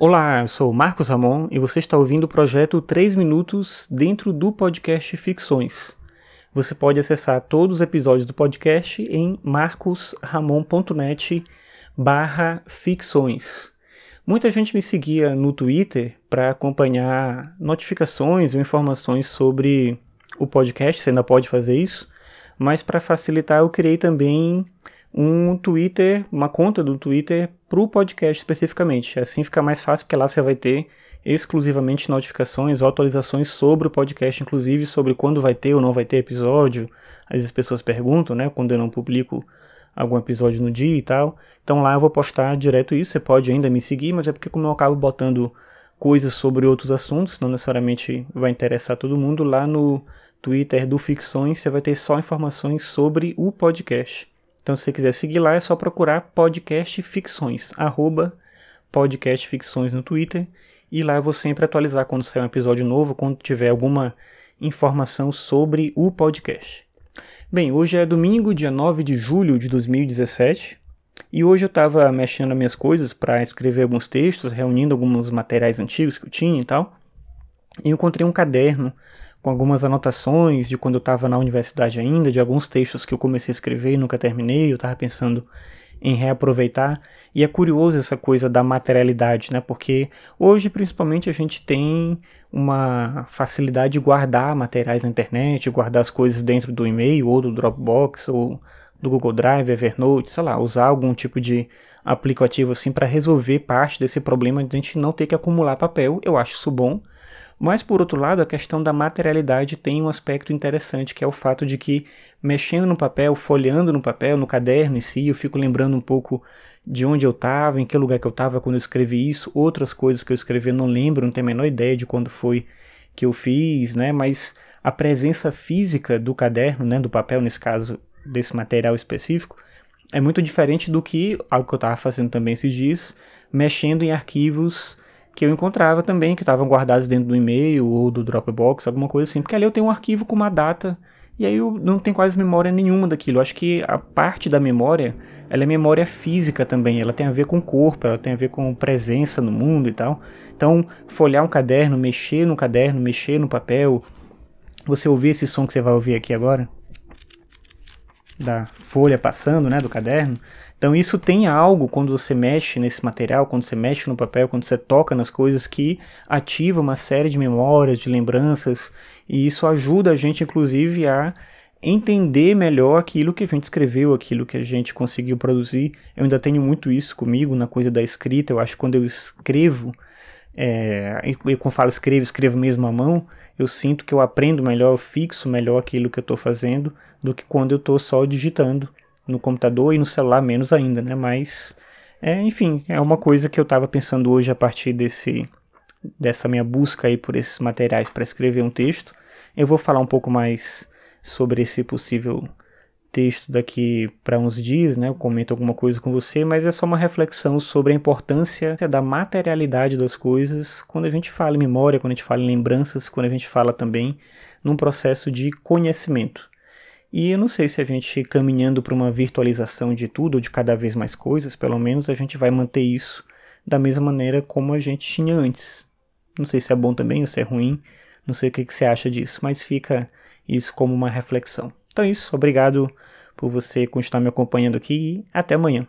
Olá, eu sou Marcos Ramon e você está ouvindo o projeto 3 Minutos dentro do podcast Ficções. Você pode acessar todos os episódios do podcast em marcosramon.net barra ficções. Muita gente me seguia no Twitter para acompanhar notificações ou informações sobre o podcast, você ainda pode fazer isso, mas para facilitar eu criei também um Twitter, uma conta do Twitter para o podcast especificamente. Assim fica mais fácil, porque lá você vai ter exclusivamente notificações ou atualizações sobre o podcast, inclusive sobre quando vai ter ou não vai ter episódio. Às vezes as pessoas perguntam, né, quando eu não publico algum episódio no dia e tal. Então lá eu vou postar direto isso. Você pode ainda me seguir, mas é porque como eu acabo botando coisas sobre outros assuntos, não necessariamente vai interessar todo mundo, lá no Twitter do Ficções você vai ter só informações sobre o podcast. Então, se você quiser seguir lá, é só procurar Podcast Ficções, arroba Podcast Ficções no Twitter. E lá eu vou sempre atualizar quando sair um episódio novo, quando tiver alguma informação sobre o podcast. Bem, hoje é domingo, dia 9 de julho de 2017. E hoje eu estava mexendo nas minhas coisas para escrever alguns textos, reunindo alguns materiais antigos que eu tinha e tal. E encontrei um caderno com algumas anotações de quando eu estava na universidade ainda, de alguns textos que eu comecei a escrever e nunca terminei, eu estava pensando em reaproveitar. E é curioso essa coisa da materialidade, né? Porque hoje, principalmente, a gente tem uma facilidade de guardar materiais na internet, guardar as coisas dentro do e-mail ou do Dropbox ou do Google Drive, Evernote, sei lá, usar algum tipo de aplicativo assim para resolver parte desse problema de a gente não ter que acumular papel. Eu acho isso bom. Mas, por outro lado, a questão da materialidade tem um aspecto interessante, que é o fato de que, mexendo no papel, folheando no papel, no caderno em si, eu fico lembrando um pouco de onde eu estava, em que lugar que eu estava quando eu escrevi isso, outras coisas que eu escrevi eu não lembro, não tenho a menor ideia de quando foi que eu fiz, né? Mas a presença física do caderno, né, do papel, nesse caso, desse material específico, é muito diferente do que algo que eu estava fazendo também esses dias, mexendo em arquivos que eu encontrava também, que estavam guardados dentro do e-mail ou do Dropbox, alguma coisa assim, porque ali eu tenho um arquivo com uma data e aí eu não tenho quase memória nenhuma daquilo. Eu acho que a parte da memória, ela é memória física também, ela tem a ver com o corpo, ela tem a ver com presença no mundo e tal. Então, folhear um caderno, mexer no caderno, mexer no papel, você ouvir esse som que você vai ouvir aqui agora, da folha passando, né, do caderno, então isso tem algo quando você mexe nesse material, quando você mexe no papel, quando você toca nas coisas que ativa uma série de memórias, de lembranças, e isso ajuda a gente inclusive a entender melhor aquilo que a gente escreveu, aquilo que a gente conseguiu produzir. Eu ainda tenho muito isso comigo na coisa da escrita. Eu acho que quando eu escrevo, é, e quando falo escrevo, escrevo mesmo à mão, eu sinto que eu aprendo melhor, eu fixo melhor aquilo que eu estou fazendo do que quando eu estou só digitando no computador e no celular menos ainda, né? Mas, é, enfim, é uma coisa que eu estava pensando hoje a partir desse dessa minha busca aí por esses materiais para escrever um texto. Eu vou falar um pouco mais sobre esse possível texto daqui para uns dias, né? Eu comento alguma coisa com você, mas é só uma reflexão sobre a importância da materialidade das coisas quando a gente fala em memória, quando a gente fala em lembranças, quando a gente fala também num processo de conhecimento. E eu não sei se a gente caminhando para uma virtualização de tudo, ou de cada vez mais coisas, pelo menos a gente vai manter isso da mesma maneira como a gente tinha antes. Não sei se é bom também ou se é ruim, não sei o que, que você acha disso, mas fica isso como uma reflexão. Então é isso, obrigado por você continuar me acompanhando aqui e até amanhã.